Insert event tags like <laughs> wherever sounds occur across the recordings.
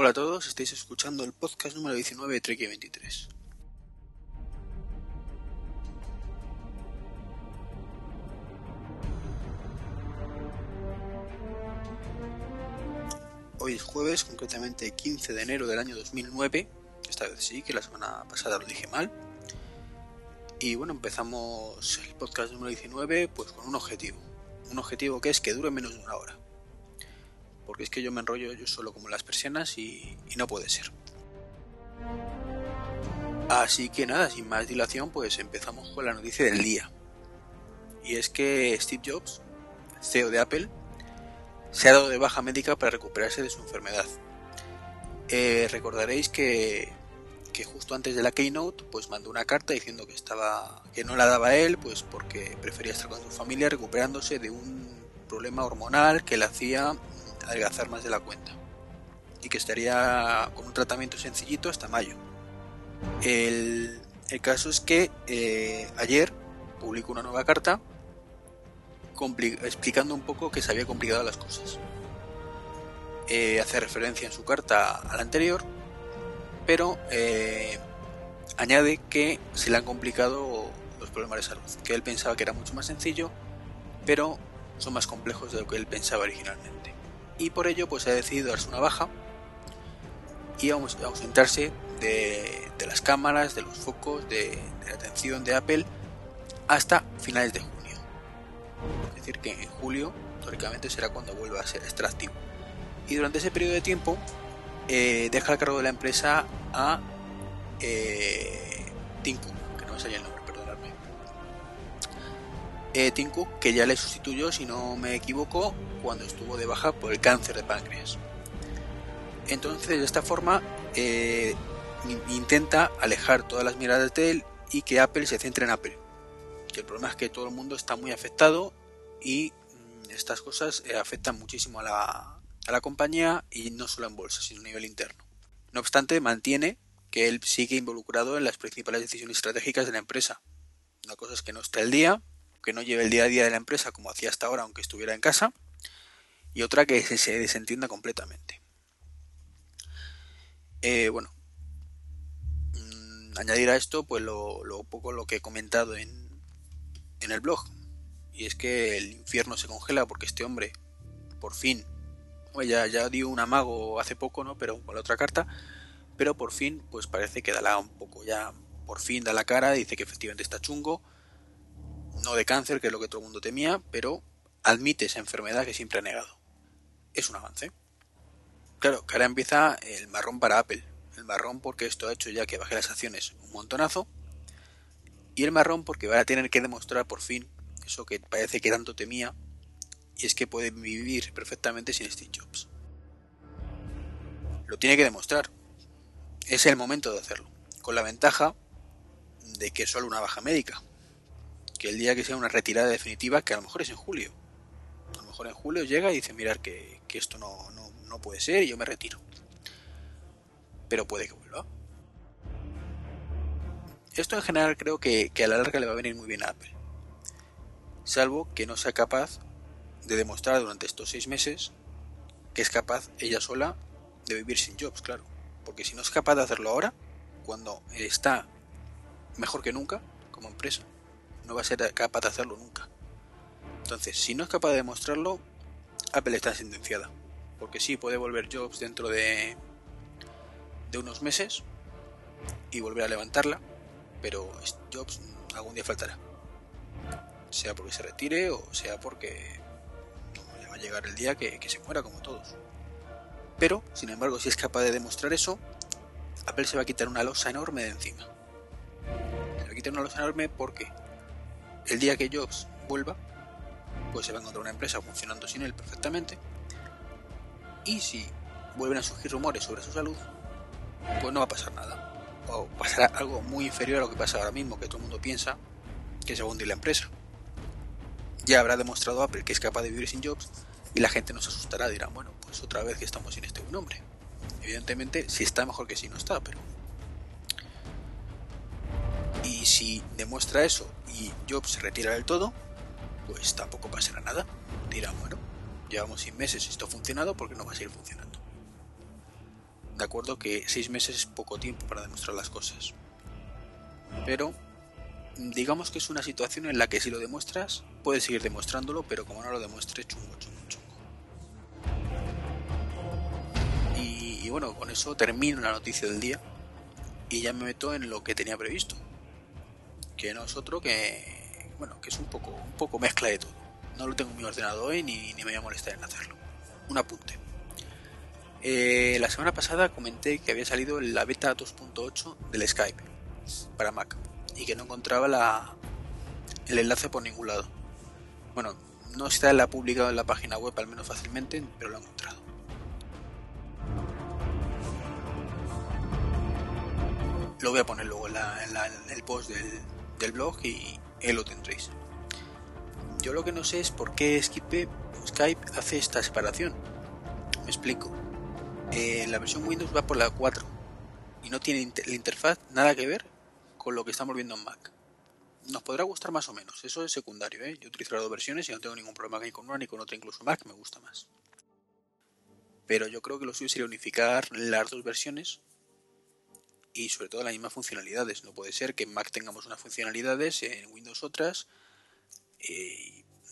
Hola a todos, estáis escuchando el podcast número 19 de Trek 23. Hoy es jueves, concretamente 15 de enero del año 2009. Esta vez sí, que la semana pasada lo dije mal. Y bueno, empezamos el podcast número 19 pues con un objetivo. Un objetivo que es que dure menos de una hora porque es que yo me enrollo yo solo como las persianas y, no puede ser. Así que nada, sin más dilación, pues empezamos con la noticia del día. Y es que Steve Jobs, CEO de Apple, se ha dado de baja médica para recuperarse de su enfermedad. Eh, recordaréis que, que, justo antes de la keynote, pues mandó una carta diciendo que estaba, que no la daba él, pues porque prefería estar con su familia recuperándose de un problema hormonal que le hacía adelgazar más de la cuenta y que estaría con un tratamiento sencillito hasta mayo. El, caso es que eh, ayer publicó una nueva carta explicando un poco que se había complicado las cosas. Eh, hace referencia en su carta a la anterior, pero eh, añade que se le han complicado los problemas de salud, que él pensaba que era mucho más sencillo, pero son más complejos de lo que él pensaba originalmente y por ello pues ha decidido darse una baja y ausentarse de, las cámaras, de los focos, de, la atención de Apple hasta finales de junio. Es decir, que en julio, teóricamente, será cuando vuelva a ser extractivo. Y durante ese periodo de tiempo, eh, deja el cargo de la empresa a eh, Tinku, que no me sale el nombre. Eh, Tinku, que ya le sustituyó, si no me equivoco, cuando estuvo de baja por el cáncer de páncreas. Entonces, de esta forma, eh, intenta alejar todas las miradas de él y que Apple se centre en Apple. Que el problema es que todo el mundo está muy afectado y mm, estas cosas eh, afectan muchísimo a la, a la compañía y no solo en bolsa, sino a nivel interno. No obstante, mantiene que él sigue involucrado en las principales decisiones estratégicas de la empresa. Una cosa es que no esté al día, que no lleve el día a día de la empresa como hacía hasta ahora, aunque estuviera en casa, y otra que se, desentienda completamente. Eh, bueno, mm, añadir a esto pues lo, poco lo que he comentado en, en el blog y es que el infierno se congela porque este hombre por fin ya, ya dio un amago hace poco no pero con la otra carta pero por fin pues parece que da un poco ya por fin da la cara dice que efectivamente está chungo no de cáncer que es lo que todo el mundo temía pero admite esa enfermedad que siempre ha negado es un avance. Claro, que ahora empieza el marrón para Apple. El marrón porque esto ha hecho ya que baje las acciones un montonazo. Y el marrón porque va a tener que demostrar por fin eso que parece que tanto temía. Y es que puede vivir perfectamente sin Steve Jobs. Lo tiene que demostrar. Es el momento de hacerlo. Con la ventaja de que es solo una baja médica. Que el día que sea una retirada definitiva, que a lo mejor es en julio. A lo mejor en julio llega y dice, mirar que que esto no, no, puede ser y yo me retiro. Pero puede que vuelva. Esto en general creo que, a la larga le va a venir muy bien a Apple. Salvo que no sea capaz de demostrar durante estos seis meses que es capaz ella sola de vivir sin jobs, claro. Porque si no es capaz de hacerlo ahora, cuando está mejor que nunca como empresa, no va a ser capaz de hacerlo nunca. Entonces, si no es capaz de demostrarlo, Apple está sentenciada. Porque sí, puede volver Jobs dentro de, de unos meses y volver a levantarla, pero Jobs algún día faltará. Sea porque se retire o sea porque le va a llegar el día que, se muera como todos. Pero, sin embargo, si es capaz de demostrar eso, Apple se va a quitar una losa enorme de encima. Se va a quitar una losa enorme porque el día que Jobs vuelva, pues se va a encontrar una empresa funcionando sin él perfectamente. Y si vuelven a surgir rumores sobre su salud, pues no va a pasar nada. O pasará algo muy inferior a lo que pasa ahora mismo, que todo el mundo piensa que se va a hundir la empresa. Ya habrá demostrado Apple que es capaz de vivir sin jobs y la gente nos asustará, dirán, bueno, pues otra vez que estamos sin este buen hombre. Evidentemente, si está mejor que si no está, pero... Si demuestra eso y Jobs se retira del todo, pues tampoco pasará nada. Dirán, bueno, llevamos seis meses y esto ha funcionado, porque no va a seguir funcionando? de acuerdo que seis meses es poco tiempo para demostrar las cosas. Pero digamos que es una situación en la que si lo demuestras, puedes seguir demostrándolo, pero como no lo demuestres, chungo, chungo, chungo. Y, y bueno, con eso termino la noticia del día y ya me meto en lo que tenía previsto. Que no es otro que, bueno, que es un poco, un poco mezcla de todo. No lo tengo en mi ordenador hoy ni, ni me voy a molestar en hacerlo. Un apunte. Eh, la semana pasada comenté que había salido la beta 2.8 del Skype para Mac y que no encontraba la, el enlace por ningún lado. Bueno, no está la publicado en la página web al menos fácilmente, pero lo he encontrado. Lo voy a poner luego en, el post del, del blog y ahí lo tendréis. Yo lo que no sé es por qué Skype, Skype hace esta separación. Me explico. Eh, la versión Windows va por la 4 y no tiene la interfaz nada que ver con lo que estamos viendo en Mac. Nos podrá gustar más o menos, eso es secundario. ¿eh? Yo utilizo las dos versiones y no tengo ningún problema ni con una ni con otra, incluso Mac me gusta más. Pero yo creo que lo suyo sería unificar las dos versiones y sobre todo las mismas funcionalidades. No puede ser que en Mac tengamos unas funcionalidades, en Windows otras.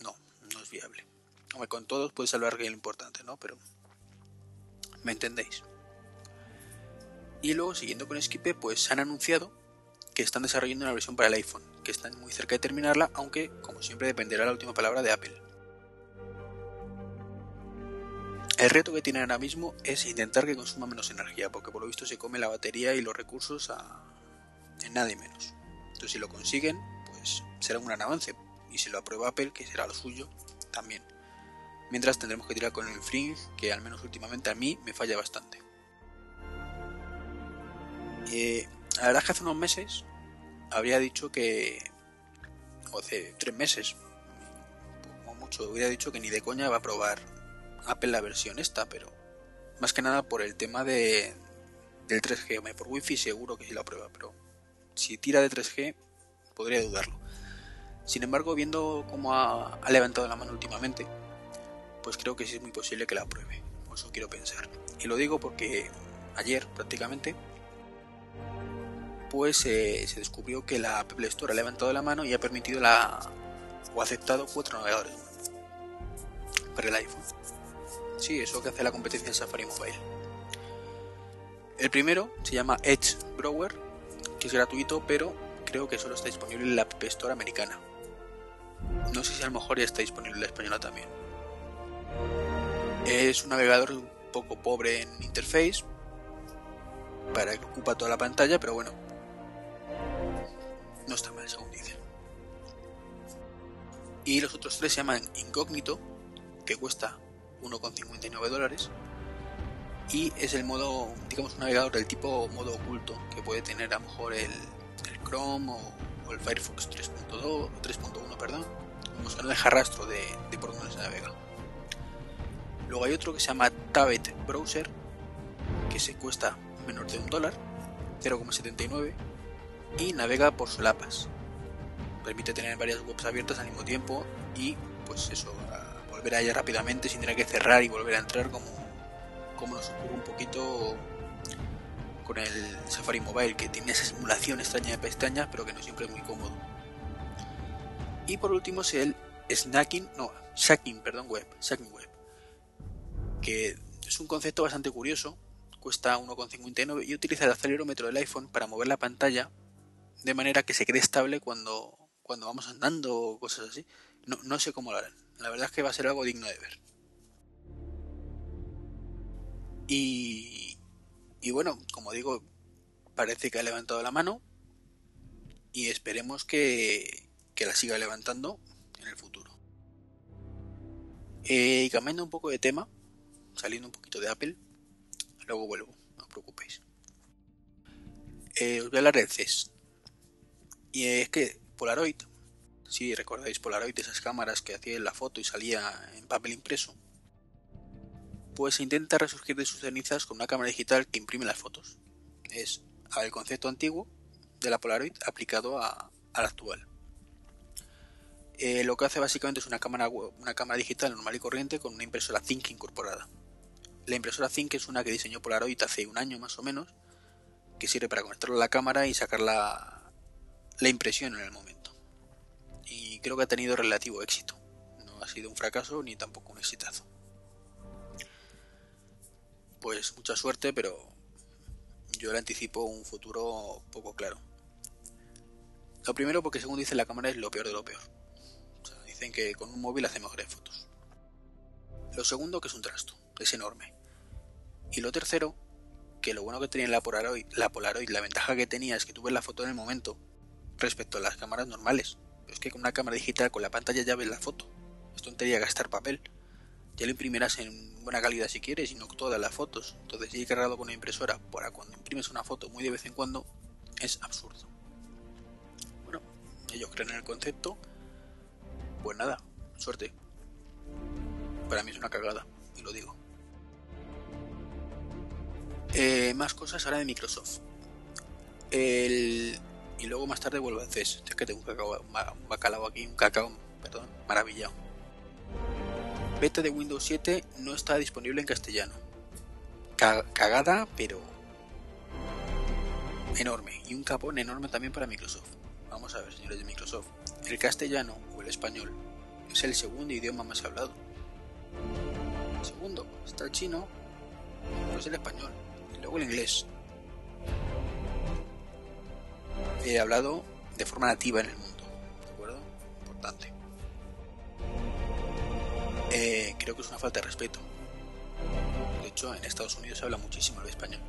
no, no es viable. Con todos puede salvar que lo importante, ¿no? Pero ¿Me entendéis? Y luego, siguiendo con Skype, pues han anunciado que están desarrollando una versión para el iPhone, que están muy cerca de terminarla, aunque, como siempre, dependerá la última palabra de Apple. El reto que tienen ahora mismo es intentar que consuma menos energía, porque por lo visto se come la batería y los recursos a... en nada y menos. Entonces, si lo consiguen, pues será un gran avance. Y si lo aprueba Apple, que será lo suyo, también. Mientras tendremos que tirar con el Fringe, que al menos últimamente a mí me falla bastante. Eh, la verdad es que hace unos meses habría dicho que, o hace tres meses, como mucho, hubiera dicho que ni de coña va a probar Apple la versión esta, pero más que nada por el tema de, del 3G. Por Wi-Fi seguro que sí la prueba, pero si tira de 3G podría dudarlo. Sin embargo, viendo cómo ha levantado la mano últimamente, pues creo que sí es muy posible que la apruebe. Eso quiero pensar. Y lo digo porque ayer prácticamente pues eh, se descubrió que la Apple Store ha levantado la mano y ha permitido la o ha aceptado cuatro navegadores para el iPhone. Sí, eso que hace la competencia en Safari Mobile. El primero se llama Edge Browser, que es gratuito, pero creo que solo está disponible en la App Store americana. No sé si a lo mejor ya está disponible en la española también. Es un navegador un poco pobre en interface, para que ocupa toda la pantalla, pero bueno, no está mal según dicen. Y los otros tres se llaman Incognito, que cuesta 1,59 dólares. Y es el modo, digamos, un navegador del tipo modo oculto, que puede tener a lo mejor el, Chrome o, el Firefox 3.2 3.1, perdón. Como que no deja rastro de, de por dónde se navega. Luego hay otro que se llama Tablet Browser, que se cuesta menos de un dólar, 0,79, y navega por solapas. Permite tener varias webs abiertas al mismo tiempo y, pues eso, volver a ella rápidamente sin tener que cerrar y volver a entrar como, como nos ocurre un poquito con el Safari Mobile, que tiene esa simulación extraña de pestañas, pero que no siempre es muy cómodo. Y por último es el Snacking, no, Shacking, perdón, Web, Shacking Web, que es un concepto bastante curioso, cuesta 1,59 y utiliza el acelerómetro del iPhone para mover la pantalla de manera que se quede estable cuando, cuando vamos andando o cosas así. No, no sé cómo lo harán. La verdad es que va a ser algo digno de ver. Y, y bueno, como digo, parece que ha levantado la mano y esperemos que, que la siga levantando en el futuro. Eh, y cambiando un poco de tema, saliendo un poquito de Apple. Luego vuelvo, no os preocupéis. Eh, os voy a hablar CES. Y es que Polaroid, si recordáis Polaroid, esas cámaras que hacía la foto y salía en papel impreso, pues intenta resurgir de sus cenizas con una cámara digital que imprime las fotos. Es el concepto antiguo de la Polaroid aplicado a, al actual. Eh, lo que hace básicamente es una cámara, una cámara digital normal y corriente con una impresora Think incorporada. La impresora Think es una que diseñó Polaroid hace un año más o menos, que sirve para conectarlo a la cámara y sacar la, la impresión en el momento. Y creo que ha tenido relativo éxito. No ha sido un fracaso ni tampoco un exitazo. Pues mucha suerte, pero yo le anticipo un futuro poco claro. Lo primero porque según dice la cámara es lo peor de lo peor. dicen que con un móvil hace mejores fotos. Lo segundo que es un trasto, es enorme. Y lo tercero, que lo bueno que tenía la Polaroid, la Polaroid, la ventaja que tenía es que tú ves la foto en el momento respecto a las cámaras normales. Es que con una cámara digital con la pantalla ya ves la foto. Es tontería gastar papel. Ya lo imprimirás en buena calidad si quieres y no todas las fotos. Entonces ir cargado con una impresora para cuando imprimes una foto muy de vez en cuando es absurdo ellos creen en el concepto, pues nada, suerte. Para mí es una cagada, y lo digo. Eh, más cosas ahora de Microsoft. El... Luego más tarde vuelvo a CES. Es que tengo un, cacao, bacalao aquí, un cacao, perdón, maravillado. Beta de Windows 7 no está disponible en castellano. cagada, pero enorme. Y un capón enorme también para Microsoft. Vamos a ver, señores de Microsoft. El castellano o el español es el segundo idioma más hablado. segundo está el chino, pues el español y luego el inglés. He hablado de forma nativa en el mundo, ¿de acuerdo? Importante. Eh, creo que es una falta de respeto. De hecho, en Estados Unidos se habla muchísimo el español.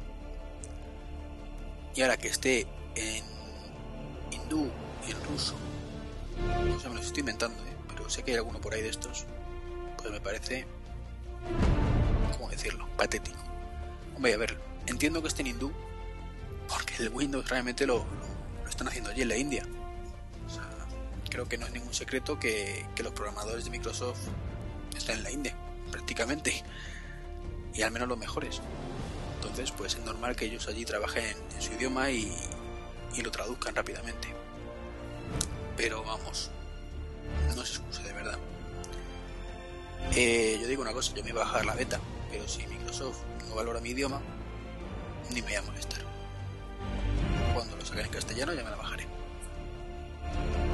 Y ahora que esté en hindú y en ruso. No sé, me los estoy inventando, ¿eh? pero sé que hay alguno por ahí de estos. Pues me parece. ¿Cómo decirlo? Patético. Hombre, a ver, entiendo que esté en hindú, porque el Windows realmente lo, lo, están haciendo allí en la India. O sea, creo que no es ningún secreto que, que los programadores de Microsoft están en la India, prácticamente. Y al menos los mejores. Entonces, pues es normal que ellos allí trabajen en su idioma y, y lo traduzcan rápidamente. Pero vamos, no se excusa de verdad. Eh, yo digo una cosa, yo me voy a bajar la beta, pero si Microsoft no valora mi idioma, ni me voy a molestar. Saquen en castellano ya me la bajaré.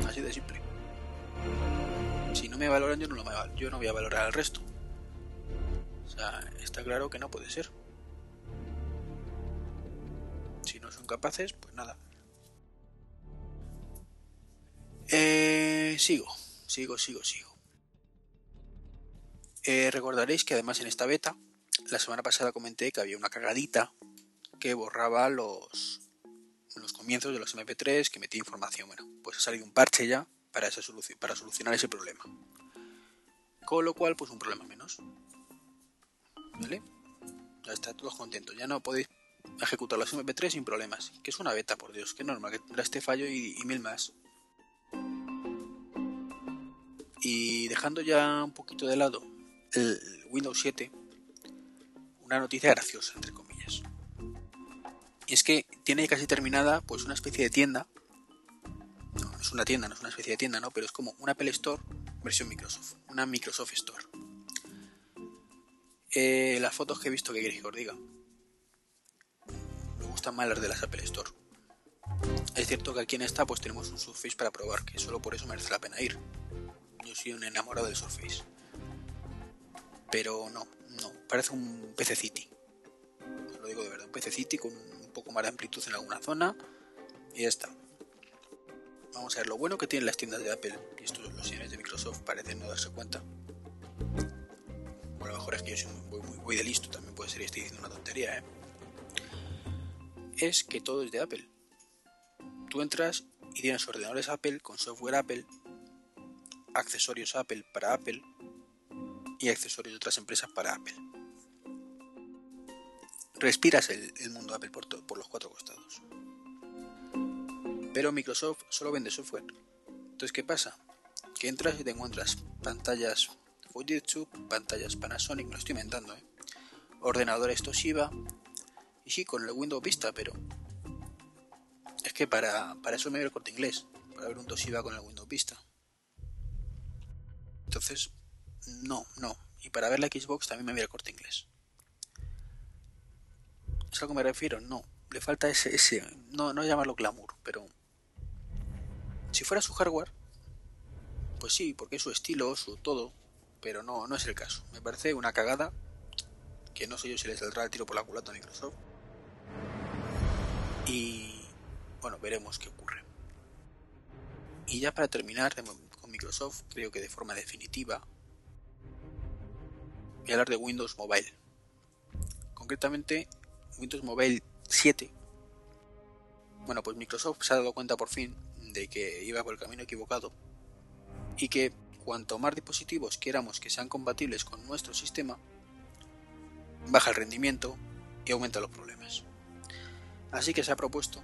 Así de simple. Si no me valoran yo no, lo, yo no voy a valorar al resto. O sea, está claro que no puede ser. Si no son capaces, pues nada, Eh, sigo, sigo, sigo, sigo. Eh, recordaréis que además en esta beta, la semana pasada comenté que había una cagadita que borraba los, los comienzos de los MP3 que metía información. Bueno, pues ha salido un parche ya para, esa solución, para solucionar ese problema. Con lo cual, pues un problema menos. ¿Vale? Ya está, todos contentos. Ya no podéis ejecutar los MP3 sin problemas. Que es una beta, por Dios, que normal que tendrá este fallo y mil más. Y dejando ya un poquito de lado el Windows 7, una noticia graciosa, entre comillas. Y es que tiene casi terminada pues una especie de tienda. No, es una tienda, no es una especie de tienda, ¿no? Pero es como una Apple Store versión Microsoft. Una Microsoft Store. Eh, las fotos que he visto, que queréis diga? Me gustan más las de las Apple Store. Es cierto que aquí en esta pues tenemos un Surface para probar, que solo por eso merece la pena ir yo soy un enamorado del Surface. Pero no, no, parece un PC City. Lo digo de verdad, un PC City con poco más de amplitud en alguna zona y ya está. Vamos a ver lo bueno que tienen las tiendas de Apple y estos los señores de Microsoft parecen no darse cuenta. Bueno, a lo mejor es que yo soy muy, muy, muy de listo, también puede ser y estoy diciendo una tontería, ¿eh? Es que todo es de Apple. Tú entras y tienes ordenadores Apple con software Apple accesorios Apple para Apple y accesorios de otras empresas para Apple. Respiras el, mundo Apple por, por los cuatro costados. Pero Microsoft solo vende software. Entonces, ¿qué pasa? Que entras y te encuentras pantallas Fujitsu, pantallas Panasonic, lo estoy inventando, ¿eh? ordenadores Toshiba, y sí, con el Windows Vista, pero es que para, para eso me voy el corte inglés, para ver un Toshiba con el Windows Vista. Entonces, no, no. Y para ver la Xbox también me voy al corte inglés. ¿Es a lo que me refiero? No. Le falta ese, ese no, no llamarlo glamour, pero si fuera su hardware, pues sí, porque es su estilo, su todo, pero no, no es el caso. Me parece una cagada que no sé yo si le saldrá el tiro por la culata a Microsoft. Y bueno, veremos qué ocurre. Y ya para terminar con Microsoft, creo que de forma definitiva, voy a hablar de Windows Mobile. Concretamente, Windows Mobile 7. Bueno, pues Microsoft se ha dado cuenta por fin de que iba por el camino equivocado y que cuanto más dispositivos queramos que sean compatibles con nuestro sistema, baja el rendimiento y aumenta los problemas. Así que se ha propuesto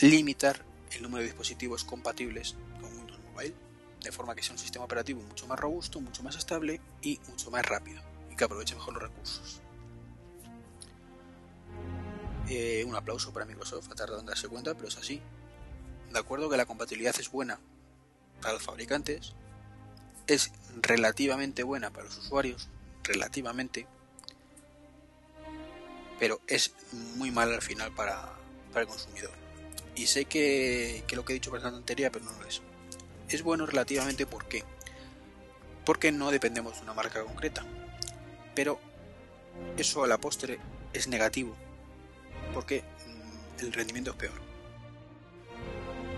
limitar el número de dispositivos compatibles con Windows Mobile, de forma que sea un sistema operativo mucho más robusto, mucho más estable y mucho más rápido, y que aproveche mejor los recursos. Eh, un aplauso para Microsoft, ha en darse cuenta, pero es así. De acuerdo que la compatibilidad es buena para los fabricantes, es relativamente buena para los usuarios, relativamente, pero es muy mal al final para, el consumidor. Y sé que, lo que he dicho es una pero no lo es. Es bueno relativamente ¿por qué? Porque no dependemos de una marca concreta. Pero eso a la postre es negativo. Porque mm, el rendimiento es peor.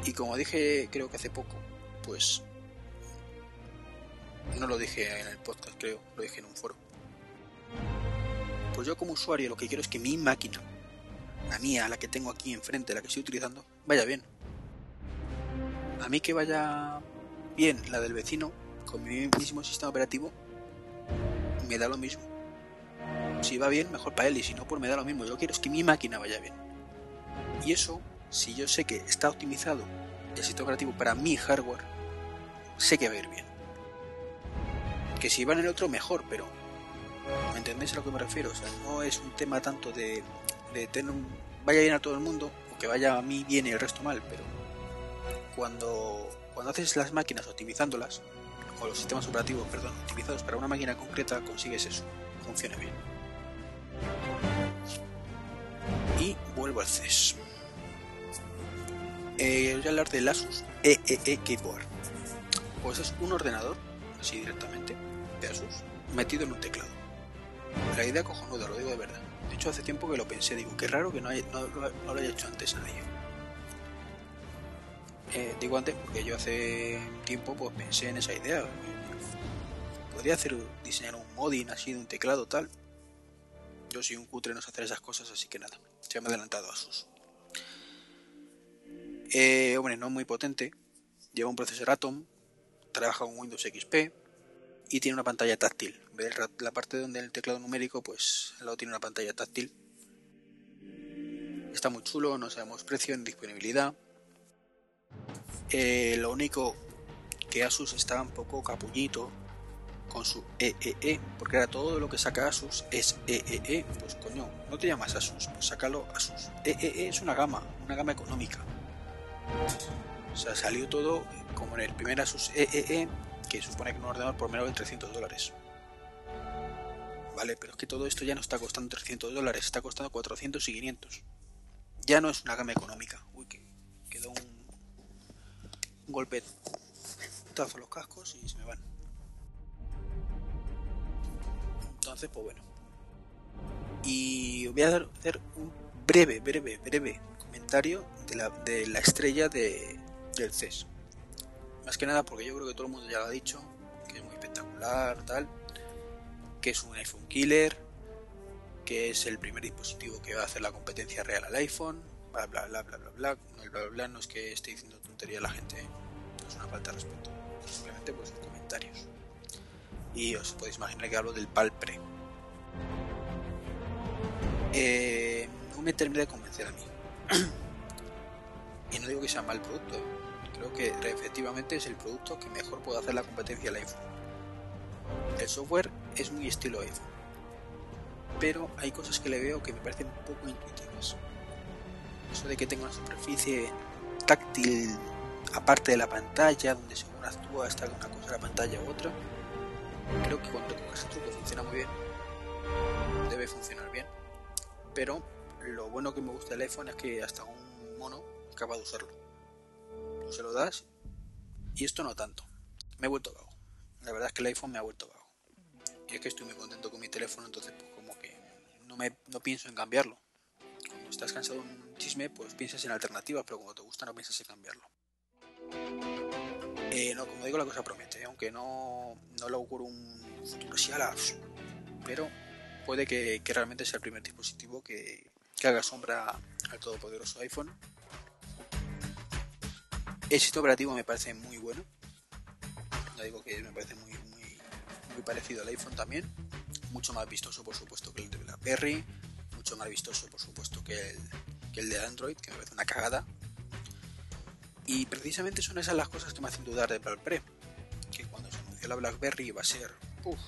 Y como dije creo que hace poco, pues no lo dije en el podcast, creo, lo dije en un foro. Pues yo como usuario lo que quiero es que mi máquina, la mía, la que tengo aquí enfrente, la que estoy utilizando, vaya bien. A mí que vaya bien la del vecino, con mi mismo sistema operativo, me da lo mismo. Si va bien, mejor para él, y si no, pues me da lo mismo. Yo quiero es que mi máquina vaya bien. Y eso, si yo sé que está optimizado el sistema operativo para mi hardware, sé que va a ir bien que si va en el otro mejor, pero ¿me entendéis a lo que me refiero? O sea, no es un tema tanto de, tener un, vaya bien a todo el mundo o que vaya a mí bien y el resto mal, pero cuando, cuando haces las máquinas optimizándolas, o los sistemas operativos, perdón, optimizados para una máquina concreta, consigues eso, funcione bien. Y vuelvo al CES. Eh, voy a hablar del Asus EEE e Keyboard. Pues es un ordenador, así directamente, Asus metido en un teclado. La idea cojonuda, lo digo de verdad. De hecho, hace tiempo que lo pensé, digo, qué raro que no, lo haya hecho antes nadie. Eh, digo antes porque yo hace tiempo pues pensé en esa idea. Podría hacer diseñar un modding así de un teclado tal. Yo soy un cutre no sé hacer esas cosas, así que nada, se me adelantado a sus. Eh, hombre, no muy potente. Lleva un procesador Atom, trabaja con Windows XP, y tiene una pantalla táctil. La parte donde el teclado numérico, pues lado tiene una pantalla táctil. Está muy chulo, no sabemos precio ni disponibilidad. Eh, lo único que Asus está un poco capullito con su EEE, e, porque ahora todo lo que saca Asus es EEE, e. pues coño, no te llamas Asus, pues sácalo Asus. EEE e es una gama, una gama económica. O sea, salió todo como en el primer Asus EEE que supone que un ordenador por menos de 300 dólares. Vale, pero es que todo esto ya no está costando 300 dólares, está costando 400 y 500. Ya no es una gama económica. Uy, que quedó un, un golpe tazo los cascos y se me van. Entonces, pues bueno. Y voy a hacer un breve, breve, breve comentario de la, de la estrella de, del CES. Más que nada porque yo creo que todo el mundo ya lo ha dicho, que es muy espectacular, tal, que es un iPhone killer, que es el primer dispositivo que va a hacer la competencia real al iPhone, bla bla bla bla bla bla. El bla bla bla no es que esté diciendo tontería la gente, ¿eh? no es una falta de respeto, simplemente pues comentarios. Y os podéis imaginar que hablo del Palpre. Eh, no me termina de convencer a mí. <clears throat> y no digo que sea mal producto, creo que efectivamente es el producto que mejor puede hacer la competencia al iPhone. El software es muy estilo iPhone, pero hay cosas que le veo que me parecen poco intuitivas. Eso de que tenga una superficie táctil aparte de la pantalla, donde según actúa está una cosa la pantalla u otra, creo que cuando coges el truco funciona muy bien, debe funcionar bien, pero lo bueno que me gusta del iPhone es que hasta un mono capaz de usarlo. se lo das y esto no tanto. Me he vuelto vago. La verdad es que el iPhone me ha vuelto vago. Y es que estoy muy contento con mi teléfono, entonces pues como que no, me, no pienso en cambiarlo. Cuando estás cansado de un chisme, pues piensas en alternativas, pero cuando te gusta no piensas en cambiarlo. Eh, no, como digo, la cosa promete, aunque no, no lo ocurre un futuro así a la... Pero puede que, realmente sea el primer dispositivo que, haga sombra al todopoderoso iPhone. El sistema operativo me parece muy bueno. Ya digo que me parece muy, muy, parecido al iPhone también. Mucho más vistoso, por supuesto, que el de BlackBerry. Mucho más vistoso, por supuesto, que el, que el de Android, que me parece una cagada. Y precisamente son esas las cosas que me hacen dudar de BlackBerry. Que la BlackBerry iba a ser uf,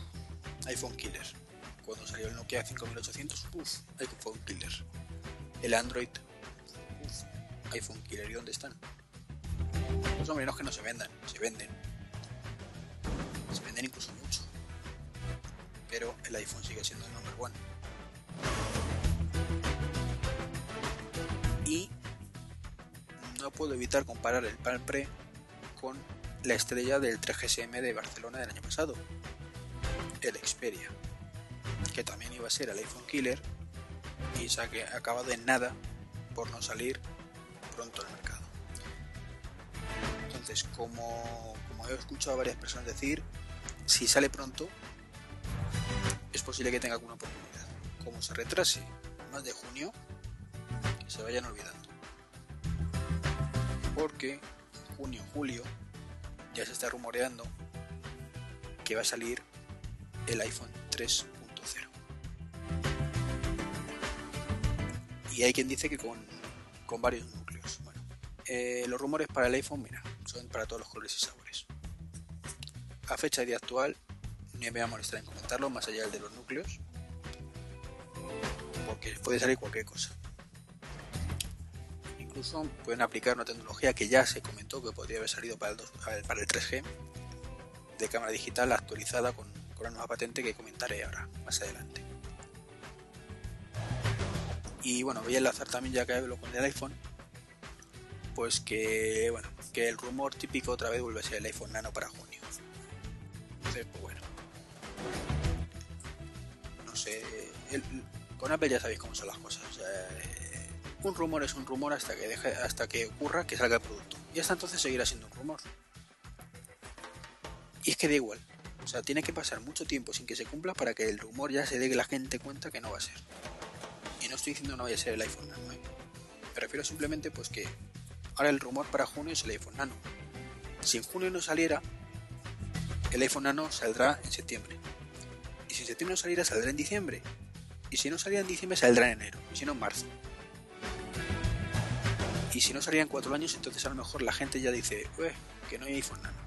iPhone killer. Cuando salió el Nokia 5800, uf, iPhone killer. El Android, uf, iPhone killer. ¿Y dónde están? Pues no que no se vendan, se venden. Se venden incluso mucho. Pero el iPhone sigue siendo el number one. Y no puedo evitar comparar el Palm Pre con la estrella del 3GSM de Barcelona del año pasado, el Xperia, que también iba a ser el iPhone Killer y se ha acabado en nada por no salir pronto al mercado. Entonces, como, como he escuchado a varias personas decir, si sale pronto, es posible que tenga alguna oportunidad. Como se retrase más de junio, que se vayan olvidando porque junio, julio ya se está rumoreando que va a salir el iPhone 3.0. Y hay quien dice que con, varios núcleos. Bueno, eh, los rumores para el iPhone, mira, son para todos los colores y sabores. A fecha de día actual, no me voy a molestar en comentarlo, más allá del de los núcleos, porque puede salir cualquier cosa incluso pueden aplicar una tecnología que ya se comentó que podría haber salido para el, para el 3G de cámara digital actualizada con, con, nueva patente que comentaré ahora, más adelante. Y bueno, voy a enlazar también ya que hablo con el iPhone, pues que bueno, que el rumor típico otra vez vuelve a ser el iPhone Nano para junio. Entonces, pues bueno. No sé, con Apple ya sabéis cómo son las cosas. Un rumor es un rumor hasta que deje, hasta que ocurra que salga el producto. Y hasta entonces seguirá siendo un rumor. Y es que da igual. O sea, tiene que pasar mucho tiempo sin que se cumpla para que el rumor ya se dé que la gente cuenta que no va a ser. Y no estoy diciendo no vaya a ser el iPhone Nano. ¿eh? Me refiero simplemente pues que ahora el rumor para junio es el iPhone Nano. Si en junio no saliera, el iPhone Nano saldrá en septiembre. Y si en septiembre no saliera, saldrá en diciembre. Y si no saliera en diciembre, saldrá en enero. Y si no, en marzo. Y si no salían cuatro años, entonces a lo mejor la gente ya dice, que no hay iPhone Nano.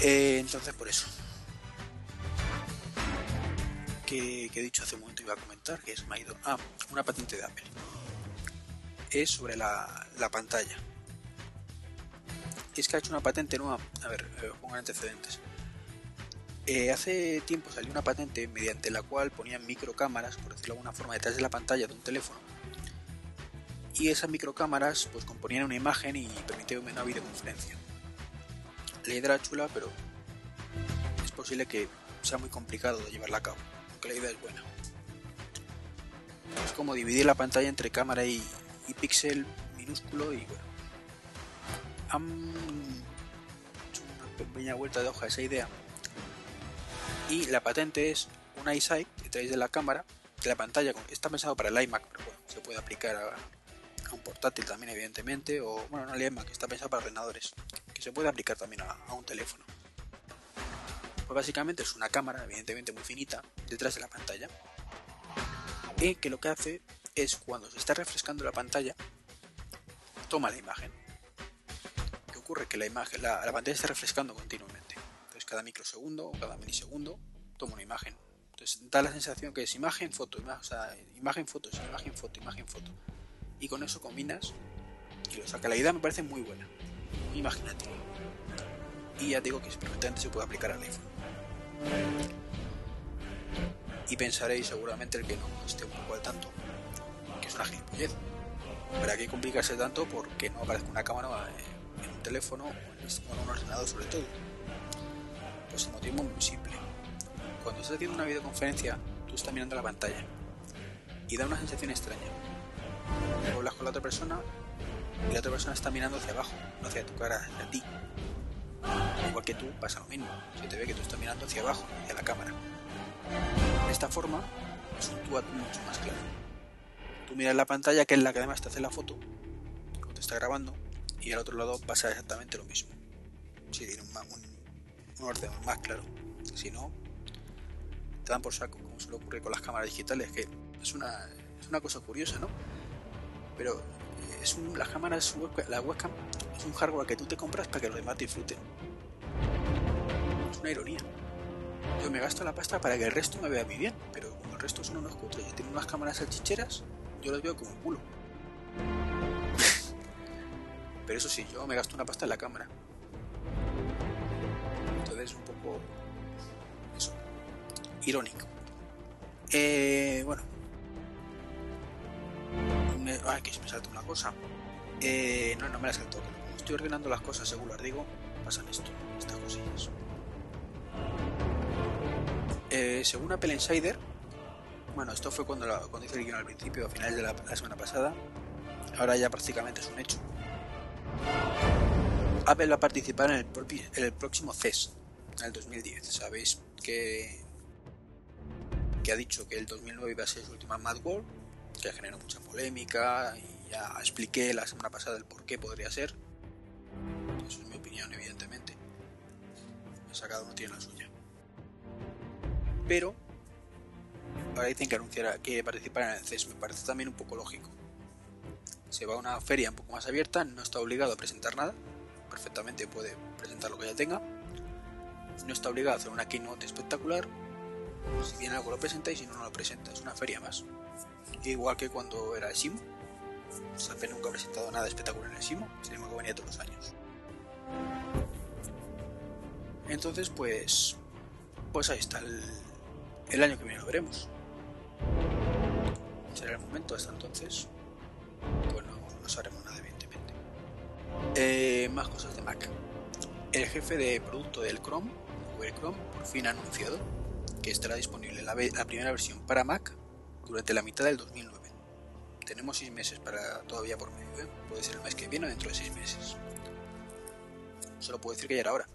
Eh, entonces por eso. Que, he dicho hace un momento iba a comentar, que es Maido. Ah, una patente de Apple. Es sobre la, pantalla. Es que ha hecho una patente nueva. A ver, eh, pongan antecedentes. Eh, hace tiempo salió una patente mediante la cual ponían microcámaras, por decirlo de alguna forma, detrás de la pantalla de un teléfono y esas microcámaras pues componían una imagen y permitían una videoconferencia. La idea era chula, pero es posible que sea muy complicado de llevarla a cabo, aunque la idea es buena. Es como dividir la pantalla entre cámara y, y píxel minúsculo y bueno. Han hecho una pequeña vuelta de hoja a esa idea. Y la patente es una iSight detrás de la cámara, de la pantalla. Está pensado para el iMac, pero bueno, se puede aplicar a, un portátil también evidentemente, o bueno, una lema que está pensada para ordenadores, que se puede aplicar también a, un teléfono. Pues básicamente es una cámara, evidentemente muy finita, detrás de la pantalla, y que lo que hace es cuando se está refrescando la pantalla, toma la imagen. ¿Qué ocurre? Que la imagen, la, pantalla está refrescando continuamente. Entonces cada microsegundo o cada milisegundo toma una imagen. Entonces da la sensación que es imagen, foto, imagen, imagen, foto, imagen, foto, imagen, foto y con eso combinas y lo saca. La idea me parece muy buena, muy imaginativa. Y ya digo que perfectamente se puede aplicar al iPhone. Y pensaréis seguramente el que no esté un poco al tanto, que es una gilipollez. ¿Para qué complicarse tanto porque no aparezca una cámara en un teléfono o en un ordenador sobre todo? Pues el motivo es muy simple. Cuando estás haciendo una videoconferencia, tú estás mirando la pantalla y da una sensación extraña. Hablas con la otra persona y la otra persona está mirando hacia abajo, no hacia tu cara, hacia ti. Igual que tú, pasa lo mismo. Se te ve que tú estás mirando hacia abajo, hacia la cámara. De esta forma, es un tú a tú mucho más claro. Tú miras la pantalla, que es la que además te hace la foto, o te está grabando, y al otro lado pasa exactamente lo mismo. Si tiene un, orden más claro. Si no, te dan por saco, como suele ocurrir con las cámaras digitales, que es una, es una cosa curiosa, ¿no? Pero es un, las cámaras, la webcam es un hardware que tú te compras para que los demás disfruten. Es una ironía. Yo me gasto la pasta para que el resto me vea muy bien, pero como el resto son unos cutres y tienen unas cámaras salchicheras, yo los veo como un culo. <laughs> pero eso sí, yo me gasto una pasta en la cámara. Entonces, un poco. Eso. Irónico. Eh, bueno. Me, ay, que se me salta una cosa. Eh, no, no me la salto. Estoy ordenando las cosas según las digo, pasan esto, estas cosillas. Eh, según Apple Insider, bueno, esto fue cuando, la, cuando hice el guion al principio, a finales de la, semana pasada, ahora ya prácticamente es un hecho. Apple va a participar en el, en el próximo CES, en el 2010. Sabéis que, que ha dicho que el 2009 iba a ser su última Mad World, que generó mucha polémica y ya expliqué la semana pasada el por qué podría ser. Eso es mi opinión, evidentemente. O sea, cada uno tiene la suya pero ahora dicen que anunciará que participará en el CES. Me parece también un poco lógico. Se va a una feria un poco más abierta, no está obligado a presentar nada, perfectamente puede presentar lo que ya tenga. No está obligado a hacer una keynote espectacular. Si viene algo lo presenta y si no, no lo presenta. Es una feria más. Igual que cuando era el SIMO. Safe nunca ha presentado nada espectacular en el SIMO, sin embargo venía todos los años. Entonces, pues. Pues ahí está el, el año que viene lo veremos. Será el momento, hasta entonces, pues no, no sabremos nada, evidentemente. Eh, más cosas de Mac. El jefe de producto del Chrome, Google Chrome, por fin ha anunciado que estará disponible la, la primera versión para Mac durante la mitad del 2009. Tenemos seis meses para todavía por medio, ¿eh? puede ser el mes que viene o dentro de seis meses. Solo puedo decir que ya era hora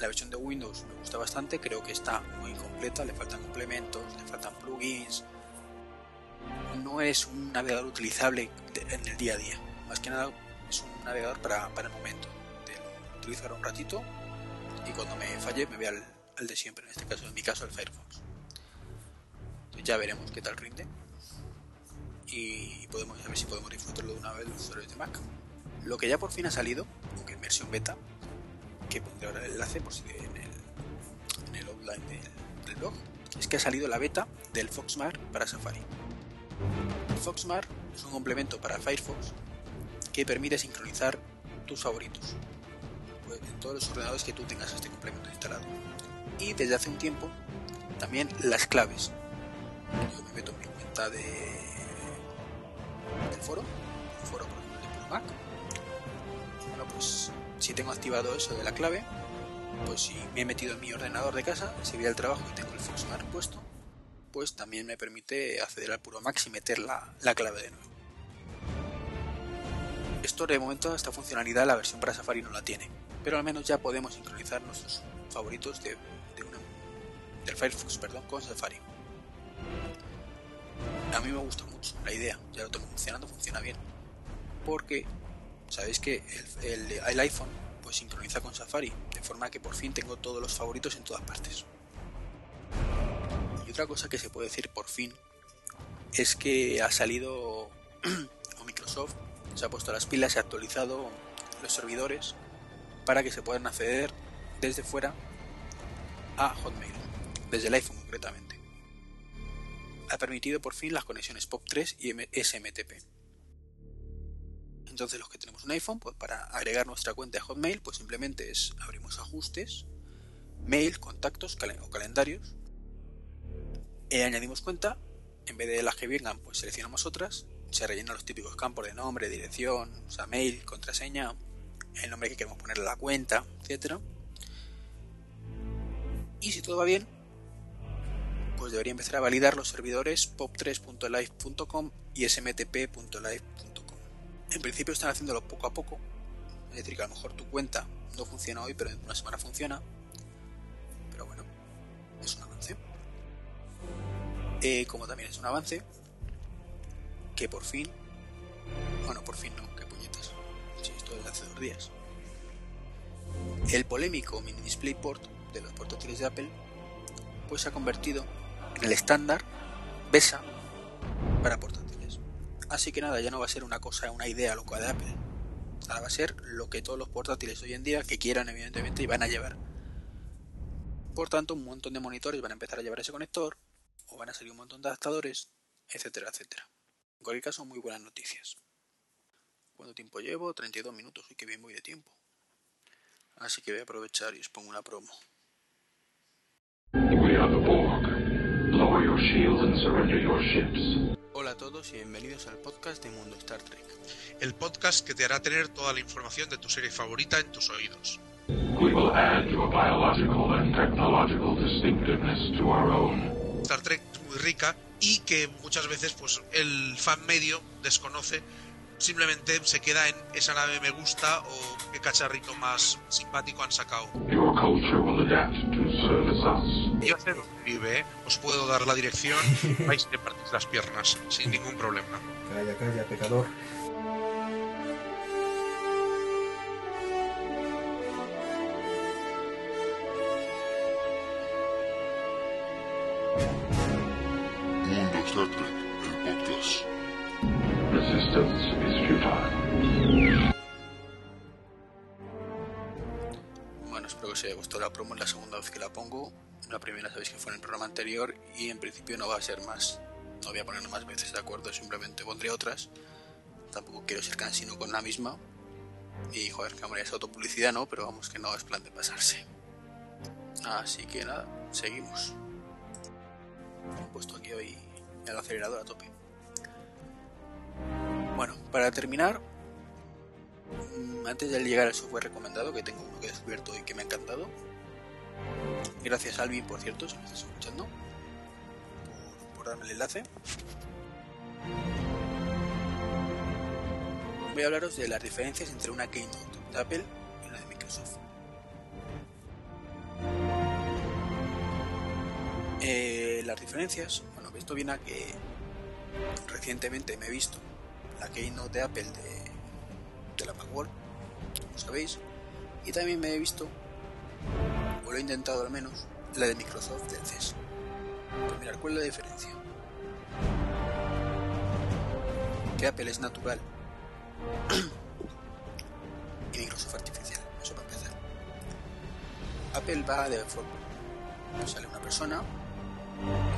la versión de Windows me gusta bastante, creo que está muy incompleta, le faltan complementos, le faltan plugins. No es un navegador utilizable en el día a día, más que nada es un navegador para, para el momento, de utilizar un ratito y cuando me falle me voy al, al, de siempre, en este caso, en mi caso, el Firefox. Ya veremos qué tal rinde y podemos a ver si podemos disfrutarlo de una vez los usuarios de Mac. Lo que ya por fin ha salido, aunque en versión beta, que pondré ahora el enlace por si en el, en el del, del, blog, es que ha salido la beta del Foxmar para Safari. El Foxmar es un complemento para Firefox que permite sincronizar tus favoritos pues, en todos los ordenadores que tú tengas este complemento instalado. Y desde hace un tiempo también las claves. Yo me meto en mi cuenta de, foro, un foro de Mac. Bueno, pues si tengo activado eso de la clave, pues si me he metido en mi ordenador de casa, si voy al trabajo y tengo el Foxmar puesto, pues también me permite acceder al puro Max y meter la, la clave de nuevo. Esto de momento, esta funcionalidad la versión para Safari no la tiene, pero al menos ya podemos sincronizar nuestros favoritos de, del Firefox perdón, con Safari. A mí me gusta mucho la idea, ya lo tengo funcionando, funciona bien, porque sabéis que el, el, iPhone pues sincroniza con Safari, de forma que por fin tengo todos los favoritos en todas partes. Y otra cosa que se puede decir por fin es que ha salido <clears throat> Microsoft se ha puesto las pilas y ha actualizado los servidores para que se puedan acceder desde fuera a Hotmail, desde el iPhone concretamente. Ha permitido por fin las conexiones POP3 y SMTP. Entonces los que tenemos un iPhone, pues para agregar nuestra cuenta de Hotmail, pues simplemente es abrimos ajustes, mail, contactos o calendarios, añadimos cuenta, en vez de las que vengan, pues seleccionamos otras, se rellenan los típicos campos de nombre, dirección, o mail, contraseña, el nombre que queremos ponerle a la cuenta, etcétera. Y si todo va bien, pues debería empezar a validar los servidores pop3.live.com y smtp.live.com. En principio están haciéndolo poco a poco, es decir, que a lo mejor tu cuenta no funciona hoy, pero en una semana funciona. Pero bueno, es un avance. Eh, como también es un avance, que por fin, bueno, por fin no, que puñetas, sí, esto es de hace dos días. El polémico mini DisplayPort de los portátiles de Apple, pues se ha convertido el estándar BESA para portátiles. Así que nada, ya no va a ser una cosa, una idea loca de Apple. Ahora va a ser lo que todos los portátiles hoy en día que quieran, evidentemente, y van a llevar. Por tanto, un montón de monitores van a empezar a llevar ese conector, o van a salir un montón de adaptadores, etcétera, etcétera. En cualquier caso, muy buenas noticias. ¿Cuánto tiempo llevo? 32 minutos, y que bien voy de tiempo. Así que voy a aprovechar y os pongo una promo. Hola a todos y bienvenidos al podcast de Mundo Star Trek. El podcast que te hará tener toda la información de tu serie favorita en tus oídos. Star Trek es muy rica y que muchas veces pues el fan medio desconoce simplemente se queda en esa nave me gusta o qué cacharrito más simpático han sacado. Yo sé dónde vive, ¿eh? os puedo dar la dirección, <laughs> vais de partir las piernas sin ningún problema. Calla, calla, pecador. Mundo Star Trek, el podcast. Bueno, espero que os haya gustado la promo, es la segunda vez que la pongo. La primera sabéis que fue en el programa anterior y en principio no va a ser más. No voy a poner más veces, ¿de acuerdo? Simplemente pondré otras. Tampoco quiero ser cansino con la misma. Y joder, que es autopublicidad, ¿no? Pero vamos, que no es plan de pasarse. Así que nada, seguimos. He puesto aquí hoy el acelerador a tope. Bueno, para terminar, mm, antes de llegar al software recomendado, que tengo uno que he descubierto y que me ha encantado. Gracias Alvin, por cierto, si me estás escuchando, por, darme el enlace. Voy a hablaros de las diferencias entre una Keynote de Apple y una de Microsoft. Eh, las diferencias, bueno, esto viene a que recientemente me he visto la Keynote de Apple de, de la Macworld, como sabéis, y también me he visto, o lo he intentado al menos, la de Microsoft del CES. Pues mirad, ¿cuál es la diferencia? Que Apple es natural <clears throat> y Microsoft artificial, eso para empezar. Apple va de forma. Sale una persona,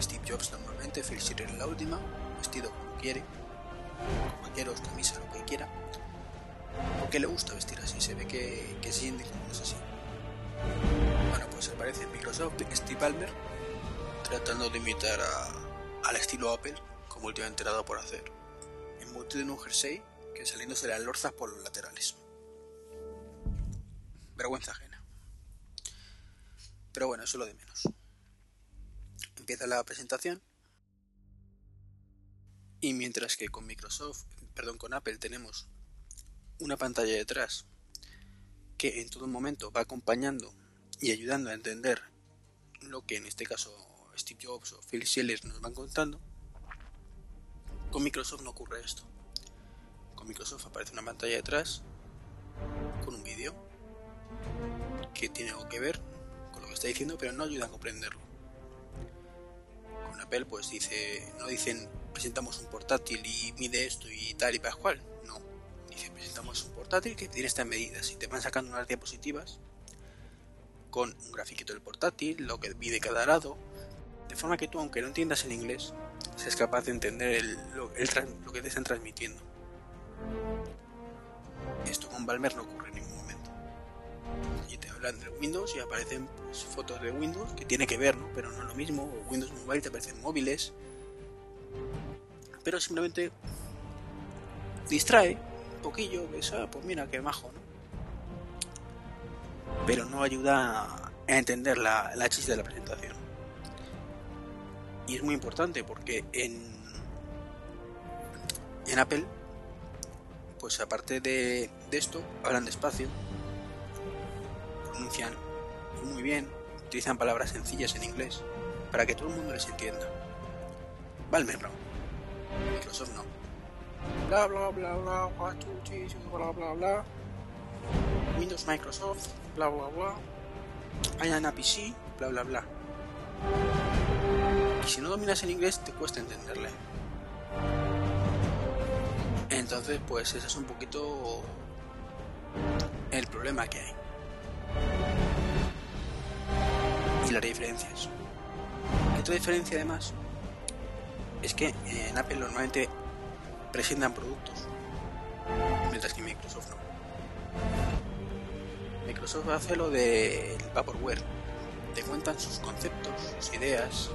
Steve Jobs normalmente, Phil Schiller la última, vestido como quiere, con vaqueros, camisa, lo que quiera, porque le gusta vestir así, se ve que, que se siente es así. Bueno, pues aparece en Microsoft Steve Ballmer tratando de imitar a- al estilo Apple, como últimamente dado por hacer, embutido en un jersey que saliéndose las lorzas por los laterales. Vergüenza ajena. Pero bueno, eso es lo de menos. Empieza la presentación y mientras que con Microsoft, perdón, con Apple tenemos una pantalla detrás que en todo momento va acompañando y ayudando a entender lo que en este caso Steve Jobs o Phil Schiller nos van contando, con Microsoft no ocurre esto. Con Microsoft aparece una pantalla detrás con un vídeo que tiene algo que ver con lo que está diciendo, pero no ayuda a comprenderlo. Con Apple, pues dice, no dicen presentamos un portátil y mide esto y tal y pascual. No, dice presentamos un portátil que tiene estas medidas y te van sacando unas diapositivas con un grafiquito del portátil, lo que mide cada lado, de forma que tú, aunque no entiendas el inglés, seas capaz de entender lo, que te están transmitiendo. Esto con Balmer no ocurre en ningún momento. Y te habla hablan de Windows y aparecen pues, fotos de Windows que tiene que ver. Pero no es lo mismo. Windows Mobile te aparecen móviles. Pero simplemente distrae un poquillo, ves, ah, pues mira qué majo, ¿no? Pero no ayuda a entender la, la chiste de la presentación. Y es muy importante porque en, en Apple, pues aparte de, esto, hablan despacio, pronuncian muy bien, utilizan palabras sencillas en inglés para que todo el mundo les entienda. Valmer no. Microsoft no. Bla bla bla bla bla bla bla Windows Microsoft bla bla bla. Hay PC bla bla bla. Y si no dominas el inglés te cuesta entenderle. Entonces pues ese es un poquito el problema que hay. Y las diferencias otra diferencia además es que en Apple normalmente presentan productos, mientras que Microsoft no. Microsoft hace lo del Vaporware, te cuentan sus conceptos, sus ideas,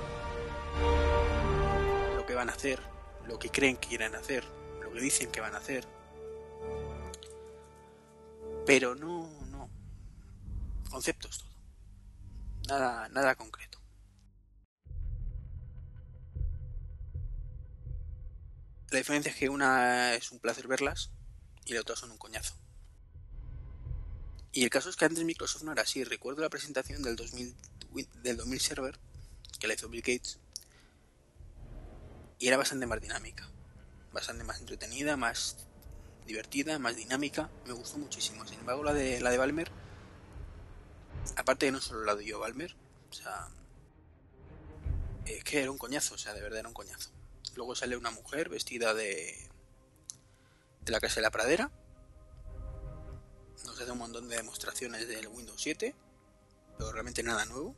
lo que van a hacer, lo que creen que quieren hacer, lo que dicen que van a hacer. Pero no, no. Conceptos todo. Nada, nada concreto. La diferencia es que una es un placer verlas y la otra son un coñazo. Y el caso es que antes Microsoft no era así. Recuerdo la presentación del 2000, del 2000 Server, que la hizo Bill Gates, y era bastante más dinámica, bastante más entretenida, más divertida, más dinámica. Me gustó muchísimo. Sin embargo, la de, la de Balmer, aparte de no solo la de yo Balmer, o sea, es que era un coñazo, o sea, de verdad era un coñazo. Luego sale una mujer vestida de, de la casa de la pradera. Nos hace un montón de demostraciones del Windows 7, pero realmente nada nuevo.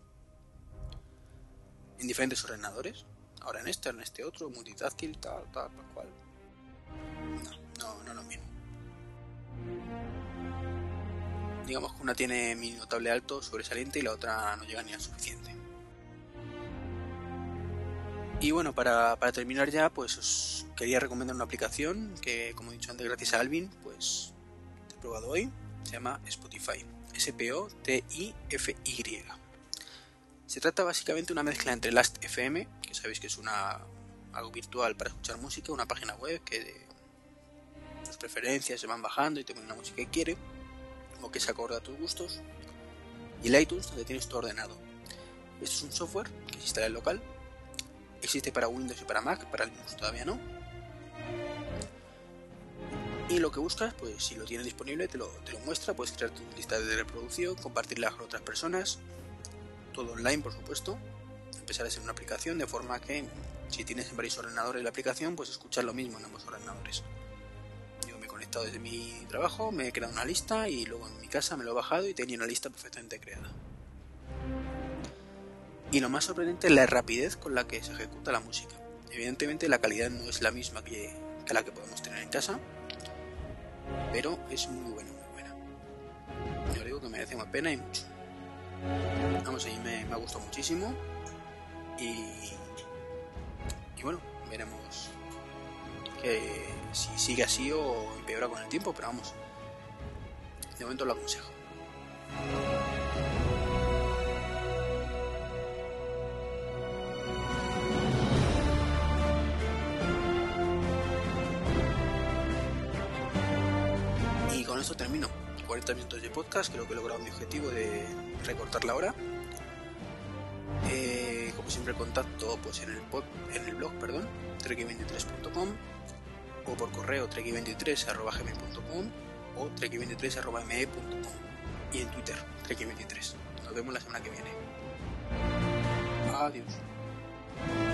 En diferentes ordenadores. Ahora en este, en este otro, multitáctil, tal, tal, tal cual. No, no, no lo mismo. Digamos que una tiene mi notable alto sobresaliente y la otra no llega ni al suficiente. Y bueno, para, para, terminar ya, pues os quería recomendar una aplicación que, como he dicho antes, gracias a Alvin, pues he probado hoy. Se llama Spotify. S-P-O-T-I-F-Y. Se trata básicamente de una mezcla entre Last.fm, que sabéis que es una algo virtual para escuchar música, una página web que tus preferencias se van bajando y te ponen la música que quiere, o que se acorde a tus gustos, y el iTunes, donde tienes todo ordenado. Esto es un software que se instala en local Existe para Windows y para Mac, para Linux todavía no. Y lo que buscas, pues si lo tienes disponible, te lo, te lo muestra, puedes crear tu lista de reproducción, compartirla con otras personas, todo online por supuesto, empezar a ser una aplicación de forma que si tienes en varios ordenadores la aplicación, pues escuchar lo mismo en ambos ordenadores. Yo me he conectado desde mi trabajo, me he creado una lista y luego en mi casa me lo he bajado y tenía una lista perfectamente creada. Y lo más sorprendente es la rapidez con la que se ejecuta la música. Evidentemente la calidad no es la misma que, la que podemos tener en casa, pero es muy buena, muy buena. Yo digo que merece una pena y mucho. Vamos, a mí me, ha gustado muchísimo y, y bueno, veremos que si sigue así o empeora con el tiempo, pero vamos, de momento lo aconsejo. Termino. 40 minutos de podcast, creo que he logrado mi objetivo de recortar la hora. Eh, como siempre contacto pues en el, pod, en el blog, perdón, trek23.com o por correo trek23.gmail.com o trek23.me.com y en Twitter trek23. Nos vemos la semana que viene. Adiós.